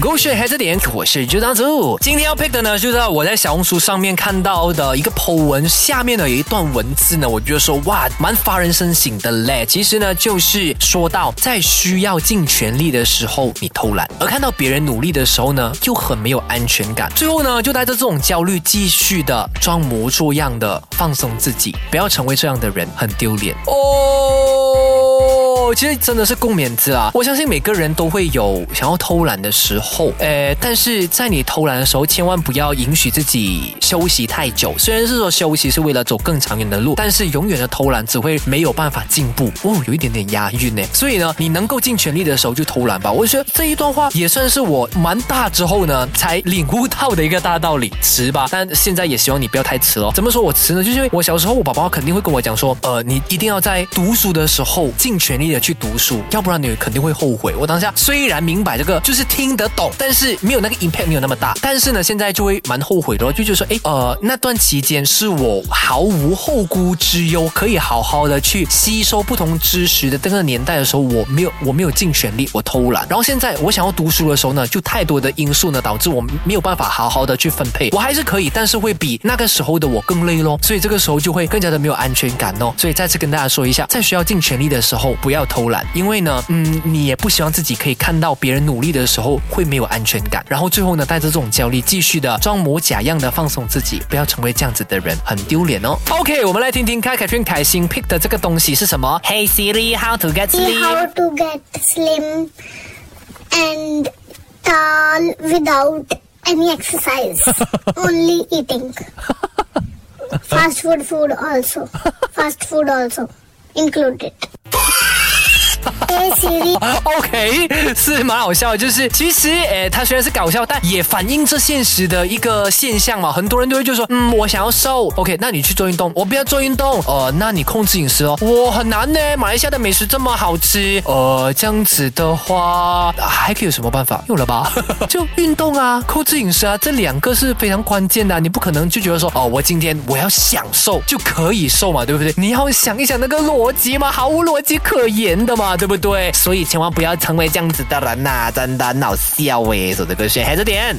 狗血黑着点，我是朱当组。今天要 pick 的呢，就是我在小红书上面看到的一个 po 文，下面呢有一段文字呢，我觉得说哇，蛮发人深省的嘞。其实呢，就是说到在需要尽全力的时候，你偷懒；而看到别人努力的时候呢，又很没有安全感。最后呢，就带着这种焦虑，继续的装模作样的放松自己，不要成为这样的人，很丢脸哦。我其实真的是共勉之啊！我相信每个人都会有想要偷懒的时候，呃，但是在你偷懒的时候，千万不要允许自己休息太久。虽然是说休息是为了走更长远的路，但是永远的偷懒只会没有办法进步。哦，有一点点押韵呢。所以呢，你能够尽全力的时候就偷懒吧。我觉得这一段话也算是我蛮大之后呢才领悟到的一个大道理。迟吧，但现在也希望你不要太迟哦。怎么说我迟呢？就是因为我小时候，我爸爸肯定会跟我讲说，呃，你一定要在读书的时候尽全力的去读书，要不然你肯定会后悔。我当下虽然明白这个，就是听得懂，但是没有那个 impact 没有那么大。但是呢，现在就会蛮后悔的，就觉得说，哎，呃，那段期间是我毫无后顾之忧，可以好好的去吸收不同知识的这个年代的时候，我没有，我没有尽全力，我偷懒。然后现在我想要读书的时候呢，就太多的因素呢，导致我没有办法好好的去分配。我还是可以，但是会比那个时候的我更累咯。所以这个时候就会更加的没有安全感哦。所以再次跟大家说一下，在需要尽全力的时候，不要偷懒，因为呢，嗯，你也不希望自己可以看到别人努力的时候会没有安全感，然后最后呢，带着这种焦虑继续的装模假样的放松自己，不要成为这样子的人，很丢脸哦。OK，我们来听听看凯旋凯欣 pick 的这个东西是什么？Hey Siri，how to get sleep？how to get slim and tall without any exercise, only eating. Fast food food also. Fast food also included. Hey Siri, OK，是蛮好笑的，就是其实，诶，它虽然是搞笑，但也反映这现实的一个现象嘛。很多人都会就说，嗯，我想要瘦，OK，那你去做运动，我不要做运动，呃，那你控制饮食哦。我很难呢，马来西亚的美食这么好吃，呃，这样子的话，还可以有什么办法？有了吧？就运动啊，控制饮食啊，这两个是非常关键的。你不可能就觉得说，哦，我今天我要享受就可以瘦嘛，对不对？你要想一想那个逻辑嘛，毫无逻辑可言的嘛，对不对？对所以千万不要成为这样子的人呐、真的很好笑诶，说这个选黑着点。